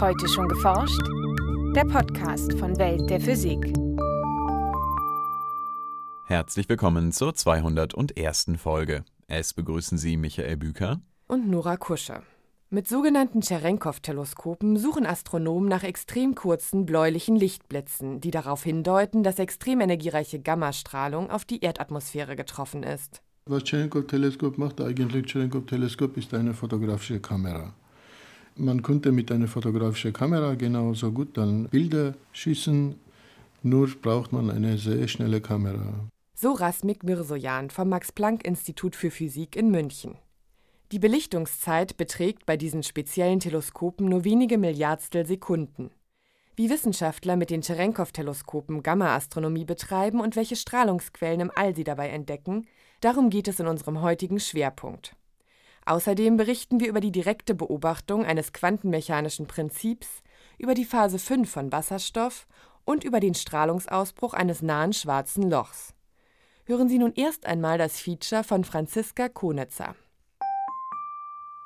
Heute schon geforscht? Der Podcast von Welt der Physik. Herzlich willkommen zur 201. Folge. Es begrüßen Sie Michael Büker und Nora Kusche. Mit sogenannten Cherenkov-Teleskopen suchen Astronomen nach extrem kurzen bläulichen Lichtblitzen, die darauf hindeuten, dass extrem energiereiche Gammastrahlung auf die Erdatmosphäre getroffen ist. Was Cherenkov-Teleskop macht, eigentlich Cherenkov-Teleskop ist eine fotografische Kamera. Man konnte mit einer fotografischen Kamera genauso gut dann Bilder schießen, nur braucht man eine sehr schnelle Kamera. So Rasmik Mirsojan vom Max-Planck-Institut für Physik in München. Die Belichtungszeit beträgt bei diesen speziellen Teleskopen nur wenige Milliardstel Sekunden. Wie Wissenschaftler mit den Cherenkov-Teleskopen Gamma-Astronomie betreiben und welche Strahlungsquellen im All sie dabei entdecken, darum geht es in unserem heutigen Schwerpunkt. Außerdem berichten wir über die direkte Beobachtung eines quantenmechanischen Prinzips, über die Phase 5 von Wasserstoff und über den Strahlungsausbruch eines nahen schwarzen Lochs. Hören Sie nun erst einmal das Feature von Franziska Konitzer.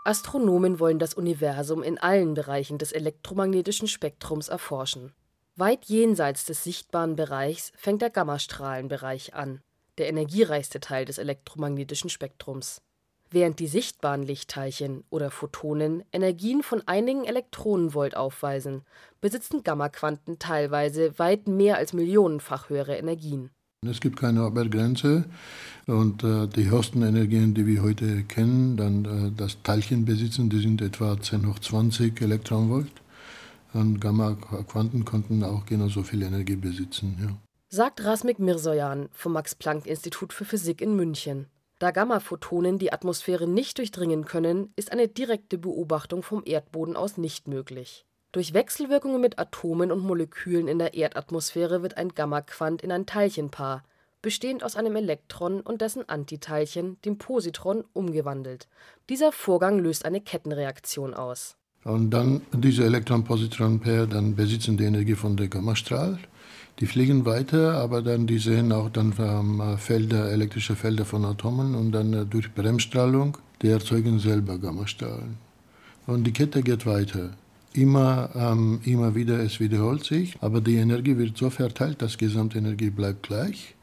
Astronomen wollen das Universum in allen Bereichen des elektromagnetischen Spektrums erforschen. Weit jenseits des sichtbaren Bereichs fängt der Gammastrahlenbereich an, der energiereichste Teil des elektromagnetischen Spektrums. Während die sichtbaren Lichtteilchen oder Photonen Energien von einigen Elektronenvolt aufweisen, besitzen Gammaquanten teilweise weit mehr als millionenfach höhere Energien. Es gibt keine Obergrenze und äh, die höchsten Energien, die wir heute kennen, dann äh, das Teilchen besitzen, die sind etwa 10 hoch 20 Elektronenvolt. Und Gamma-Quanten konnten auch genauso viel Energie besitzen. Ja. Sagt Rasmik Mirsojan vom Max-Planck-Institut für Physik in München. Da Gammaphotonen die Atmosphäre nicht durchdringen können, ist eine direkte Beobachtung vom Erdboden aus nicht möglich. Durch Wechselwirkungen mit Atomen und Molekülen in der Erdatmosphäre wird ein Gammaquant in ein Teilchenpaar, bestehend aus einem Elektron und dessen Antiteilchen, dem Positron, umgewandelt. Dieser Vorgang löst eine Kettenreaktion aus. Und dann diese Elektron-Positron-Pair, dann besitzen die Energie von der Gammastrahl die fliegen weiter, aber dann die sehen auch dann ähm, Felder, elektrische Felder von Atomen und dann äh, durch Bremsstrahlung, die erzeugen selber Gammastrahlen. Und die Kette geht weiter. Immer, ähm, immer wieder, es wiederholt sich, aber die Energie wird so verteilt, dass Gesamtenergie bleibt gleich.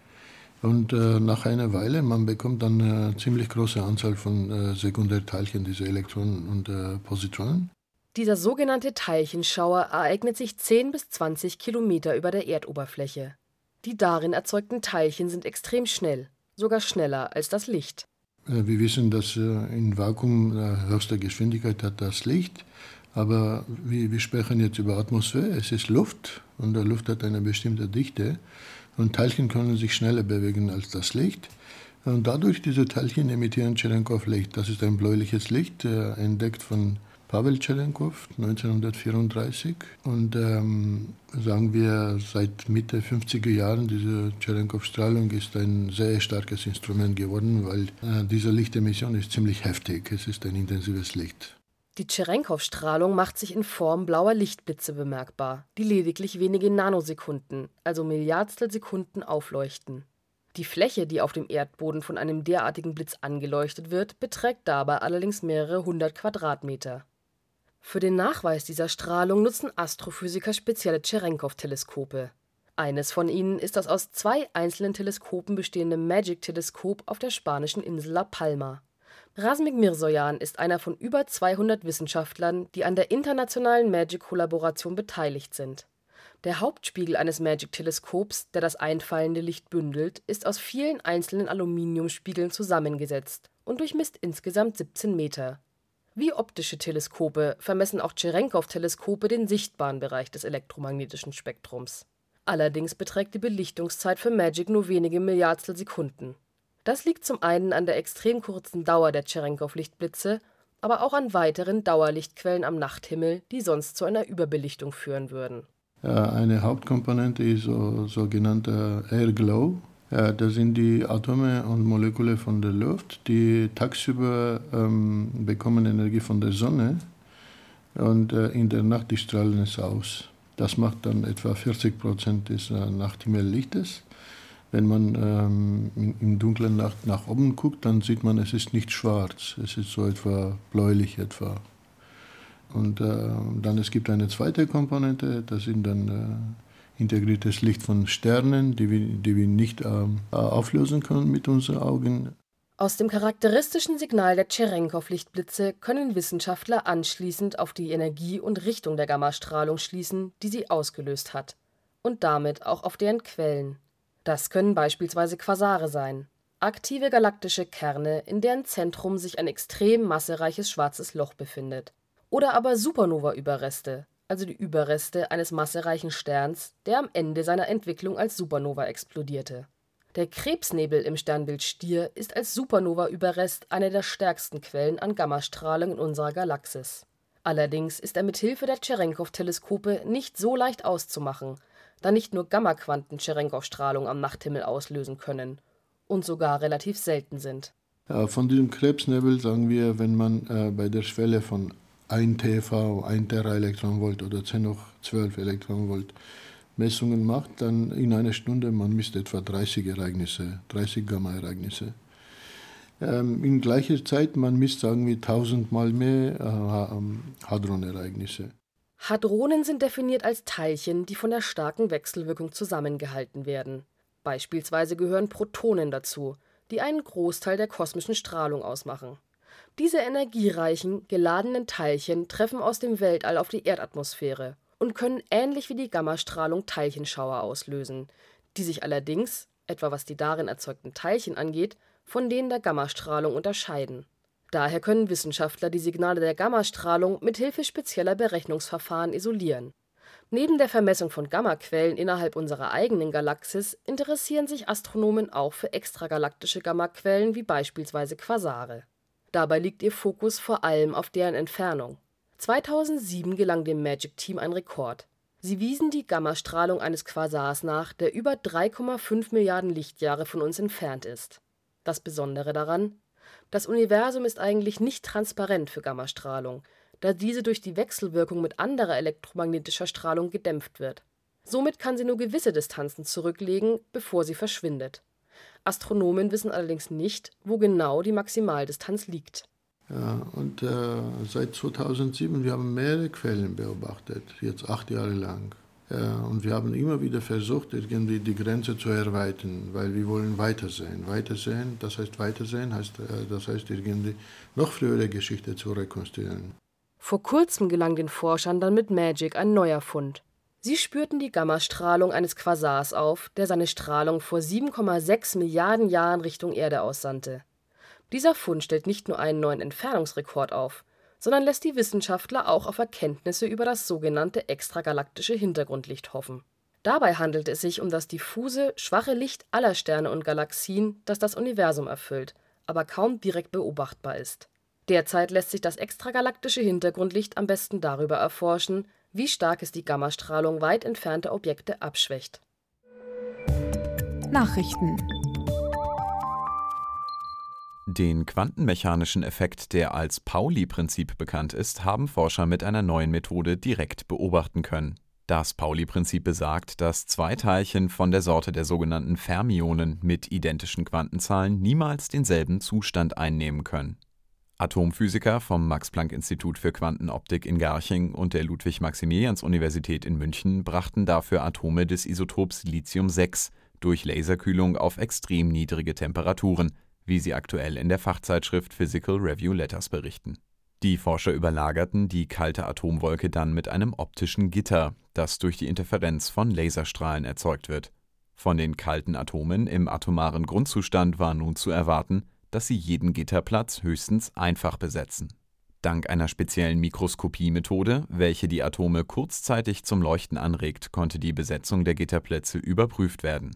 Und äh, nach einer Weile, man bekommt dann eine ziemlich große Anzahl von äh, Sekundärteilchen, diese Elektronen und äh, Positronen. Dieser sogenannte Teilchenschauer ereignet sich 10 bis 20 Kilometer über der Erdoberfläche. Die darin erzeugten Teilchen sind extrem schnell, sogar schneller als das Licht. Äh, wir wissen, dass äh, in Vakuum äh, höchste Geschwindigkeit hat das Licht, aber wir, sprechen jetzt über Atmosphäre. Es ist Luft und die Luft hat eine bestimmte Dichte und Teilchen können sich schneller bewegen als das Licht. Und dadurch diese Teilchen emittieren Cherenkov-Licht. Das ist ein bläuliches Licht, entdeckt von Pavel Tscherenkow 1934 und ähm, sagen wir seit Mitte 50er Jahren diese Tscherenkow-Strahlung ist ein sehr starkes Instrument geworden, weil äh, diese Lichtemission ist ziemlich heftig. Es ist ein intensives Licht. Die Tscherenkow-Strahlung macht sich in Form blauer Lichtblitze bemerkbar, die lediglich wenige Nanosekunden, also Milliardstel Sekunden aufleuchten. Die Fläche, die auf dem Erdboden von einem derartigen Blitz angeleuchtet wird, beträgt dabei allerdings mehrere hundert Quadratmeter. Für den Nachweis dieser Strahlung nutzen Astrophysiker spezielle Tscherenkow-Teleskope. Eines von ihnen ist das aus zwei einzelnen Teleskopen bestehende MAGIC-Teleskop auf der spanischen Insel La Palma. Razmik Mirsojan ist einer von über 200 Wissenschaftlern, die an der internationalen MAGIC-Kollaboration beteiligt sind. Der Hauptspiegel eines MAGIC-Teleskops, der das einfallende Licht bündelt, ist aus vielen einzelnen Aluminiumspiegeln zusammengesetzt und durchmisst insgesamt 17 Meter wie optische Teleskope vermessen auch Tscherenkow-Teleskope den sichtbaren Bereich des elektromagnetischen Spektrums. Allerdings beträgt die Belichtungszeit für MAGIC nur wenige Milliardstel Sekunden. Das liegt zum einen an der extrem kurzen Dauer der Tscherenkow-Lichtblitze, aber auch an weiteren Dauerlichtquellen am Nachthimmel, die sonst zu einer Überbelichtung führen würden. Eine Hauptkomponente ist so, sogenannter Airglow. Ja, das sind die Atome und Moleküle von der Luft, die tagsüber ähm, bekommen Energie von der Sonne und äh, in der Nacht die strahlen es aus. Das macht dann etwa 40 Prozent des äh, Nachthimmelslichtes. Wenn man ähm, in, in dunklen Nacht nach oben guckt, dann sieht man, es ist nicht schwarz, es ist so etwa bläulich etwa. Und äh, dann es gibt eine zweite Komponente, das sind dann äh, integriertes Licht von Sternen, die wir, die wir nicht äh, auflösen können mit unseren Augen. Aus dem charakteristischen Signal der Tscherenkow-Lichtblitze können Wissenschaftler anschließend auf die Energie und Richtung der Gammastrahlung schließen, die sie ausgelöst hat, und damit auch auf deren Quellen. Das können beispielsweise Quasare sein, aktive galaktische Kerne, in deren Zentrum sich ein extrem massereiches schwarzes Loch befindet. Oder aber Supernova-Überreste, also die Überreste eines massereichen Sterns, der am Ende seiner Entwicklung als Supernova explodierte der Krebsnebel im Sternbild Stier ist als Supernova-Überrest eine der stärksten Quellen an Gammastrahlung in unserer Galaxis. Allerdings ist er mit Hilfe der Tscherenkow-Teleskope nicht so leicht auszumachen, da nicht nur Gammaquanten Tscherenkow-Strahlung am Nachthimmel auslösen können und sogar relativ selten sind. Von diesem Krebsnebel sagen wir, wenn man äh, bei der Schwelle von 1 TV, 1 Teraelektronenvolt oder 10 hoch 12 Elektronenvolt Messungen macht, dann in einer Stunde, man misst etwa 30 Ereignisse, 30 Gamma-Ereignisse. Ähm, in gleicher Zeit, man misst, sagen wir, tausendmal mehr äh, ähm, Hadron-Ereignisse. Hadronen sind definiert als Teilchen, die von der starken Wechselwirkung zusammengehalten werden. Beispielsweise gehören Protonen dazu, die einen Großteil der kosmischen Strahlung ausmachen. Diese energiereichen, geladenen Teilchen treffen aus dem Weltall auf die Erdatmosphäre und können ähnlich wie die Gammastrahlung Teilchenschauer auslösen, die sich allerdings, etwa was die darin erzeugten Teilchen angeht, von denen der Gammastrahlung unterscheiden. Daher können Wissenschaftler die Signale der Gammastrahlung mit Hilfe spezieller Berechnungsverfahren isolieren. Neben der Vermessung von Gammaquellen innerhalb unserer eigenen Galaxis interessieren sich Astronomen auch für extragalaktische Gammaquellen wie beispielsweise Quasare. Dabei liegt ihr Fokus vor allem auf deren Entfernung 2007 gelang dem Magic-Team ein Rekord. Sie wiesen die Gammastrahlung eines Quasars nach, der über 3,5 Milliarden Lichtjahre von uns entfernt ist. Das Besondere daran: Das Universum ist eigentlich nicht transparent für Gammastrahlung, da diese durch die Wechselwirkung mit anderer elektromagnetischer Strahlung gedämpft wird. Somit kann sie nur gewisse Distanzen zurücklegen, bevor sie verschwindet. Astronomen wissen allerdings nicht, wo genau die Maximaldistanz liegt ja, und äh, seit 2007, wir haben mehrere Quellen beobachtet, jetzt acht Jahre lang. Ja, und wir haben immer wieder versucht, irgendwie die Grenze zu erweitern, weil wir wollen weitersehen. Weitersehen, das heißt weitersehen, heißt, äh, das heißt irgendwie noch frühere Geschichte zu rekonstruieren. Vor kurzem gelang den Forschern dann mit Magic ein neuer Fund. Sie spürten die Gammastrahlung eines Quasars auf, der seine Strahlung vor 7,6 Milliarden Jahren Richtung Erde aussandte. Dieser Fund stellt nicht nur einen neuen Entfernungsrekord auf, sondern lässt die Wissenschaftler auch auf Erkenntnisse über das sogenannte extragalaktische Hintergrundlicht hoffen. Dabei handelt es sich um das diffuse, schwache Licht aller Sterne und Galaxien, das das Universum erfüllt, aber kaum direkt beobachtbar ist. Derzeit lässt sich das extragalaktische Hintergrundlicht am besten darüber erforschen, wie stark es die Gammastrahlung weit entfernter Objekte abschwächt. Nachrichten den quantenmechanischen Effekt, der als Pauli-Prinzip bekannt ist, haben Forscher mit einer neuen Methode direkt beobachten können. Das Pauli-Prinzip besagt, dass zwei Teilchen von der Sorte der sogenannten Fermionen mit identischen Quantenzahlen niemals denselben Zustand einnehmen können. Atomphysiker vom Max-Planck-Institut für Quantenoptik in Garching und der Ludwig-Maximilians-Universität in München brachten dafür Atome des Isotops Lithium-6 durch Laserkühlung auf extrem niedrige Temperaturen wie sie aktuell in der Fachzeitschrift Physical Review Letters berichten. Die Forscher überlagerten die kalte Atomwolke dann mit einem optischen Gitter, das durch die Interferenz von Laserstrahlen erzeugt wird. Von den kalten Atomen im atomaren Grundzustand war nun zu erwarten, dass sie jeden Gitterplatz höchstens einfach besetzen. Dank einer speziellen Mikroskopiemethode, welche die Atome kurzzeitig zum Leuchten anregt, konnte die Besetzung der Gitterplätze überprüft werden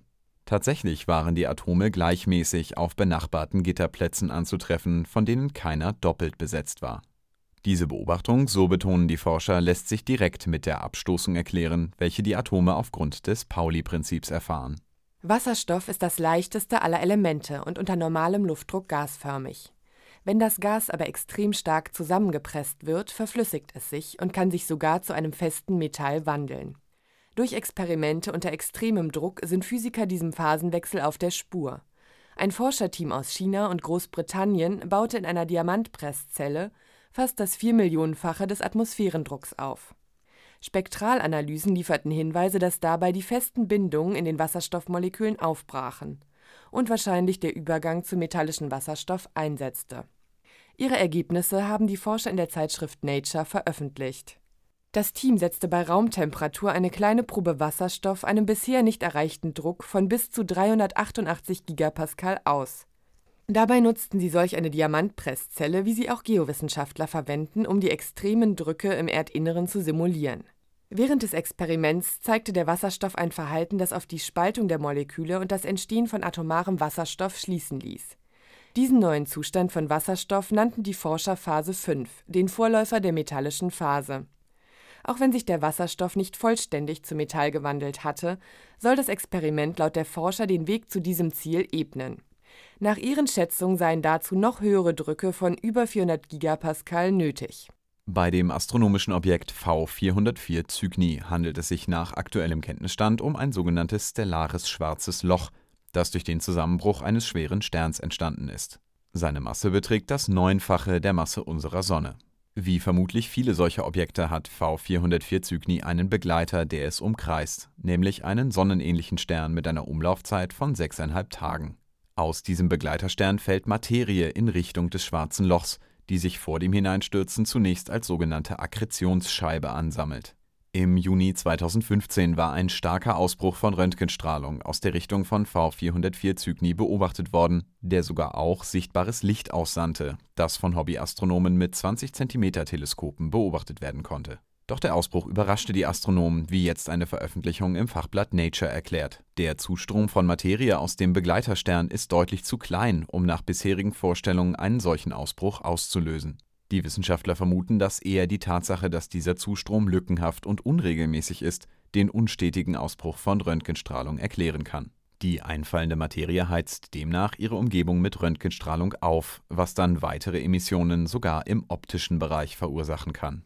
Tatsächlich waren die Atome gleichmäßig auf benachbarten Gitterplätzen anzutreffen, von denen keiner doppelt besetzt war. Diese Beobachtung, so betonen die Forscher, lässt sich direkt mit der Abstoßung erklären, welche die Atome aufgrund des Pauli-Prinzips erfahren. Wasserstoff ist das leichteste aller Elemente und unter normalem Luftdruck gasförmig. Wenn das Gas aber extrem stark zusammengepresst wird, verflüssigt es sich und kann sich sogar zu einem festen Metall wandeln. Durch Experimente unter extremem Druck sind Physiker diesem Phasenwechsel auf der Spur. Ein Forscherteam aus China und Großbritannien baute in einer Diamantpresszelle fast das Viermillionenfache des Atmosphärendrucks auf. Spektralanalysen lieferten Hinweise, dass dabei die festen Bindungen in den Wasserstoffmolekülen aufbrachen und wahrscheinlich der Übergang zu metallischen Wasserstoff einsetzte. Ihre Ergebnisse haben die Forscher in der Zeitschrift Nature veröffentlicht. Das Team setzte bei Raumtemperatur eine kleine Probe Wasserstoff einem bisher nicht erreichten Druck von bis zu 388 Gigapascal aus. Dabei nutzten sie solch eine Diamantpresszelle, wie sie auch Geowissenschaftler verwenden, um die extremen Drücke im Erdinneren zu simulieren. Während des Experiments zeigte der Wasserstoff ein Verhalten, das auf die Spaltung der Moleküle und das Entstehen von atomarem Wasserstoff schließen ließ. Diesen neuen Zustand von Wasserstoff nannten die Forscher Phase 5, den Vorläufer der metallischen Phase. Auch wenn sich der Wasserstoff nicht vollständig zu Metall gewandelt hatte, soll das Experiment laut der Forscher den Weg zu diesem Ziel ebnen. Nach ihren Schätzungen seien dazu noch höhere Drücke von über 400 Gigapascal nötig. Bei dem astronomischen Objekt V404 Cygni handelt es sich nach aktuellem Kenntnisstand um ein sogenanntes stellares schwarzes Loch, das durch den Zusammenbruch eines schweren Sterns entstanden ist. Seine Masse beträgt das Neunfache der Masse unserer Sonne. Wie vermutlich viele solcher Objekte hat V404 Cygni einen Begleiter, der es umkreist, nämlich einen sonnenähnlichen Stern mit einer Umlaufzeit von sechseinhalb Tagen. Aus diesem Begleiterstern fällt Materie in Richtung des Schwarzen Lochs, die sich vor dem Hineinstürzen zunächst als sogenannte Akkretionsscheibe ansammelt im Juni 2015 war ein starker Ausbruch von Röntgenstrahlung aus der Richtung von V404 Cygni beobachtet worden, der sogar auch sichtbares Licht aussandte, das von Hobbyastronomen mit 20-cm-Teleskopen beobachtet werden konnte. Doch der Ausbruch überraschte die Astronomen, wie jetzt eine Veröffentlichung im Fachblatt Nature erklärt. Der Zustrom von Materie aus dem Begleiterstern ist deutlich zu klein, um nach bisherigen Vorstellungen einen solchen Ausbruch auszulösen. Die Wissenschaftler vermuten, dass eher die Tatsache, dass dieser Zustrom lückenhaft und unregelmäßig ist, den unstetigen Ausbruch von Röntgenstrahlung erklären kann. Die einfallende Materie heizt demnach ihre Umgebung mit Röntgenstrahlung auf, was dann weitere Emissionen sogar im optischen Bereich verursachen kann.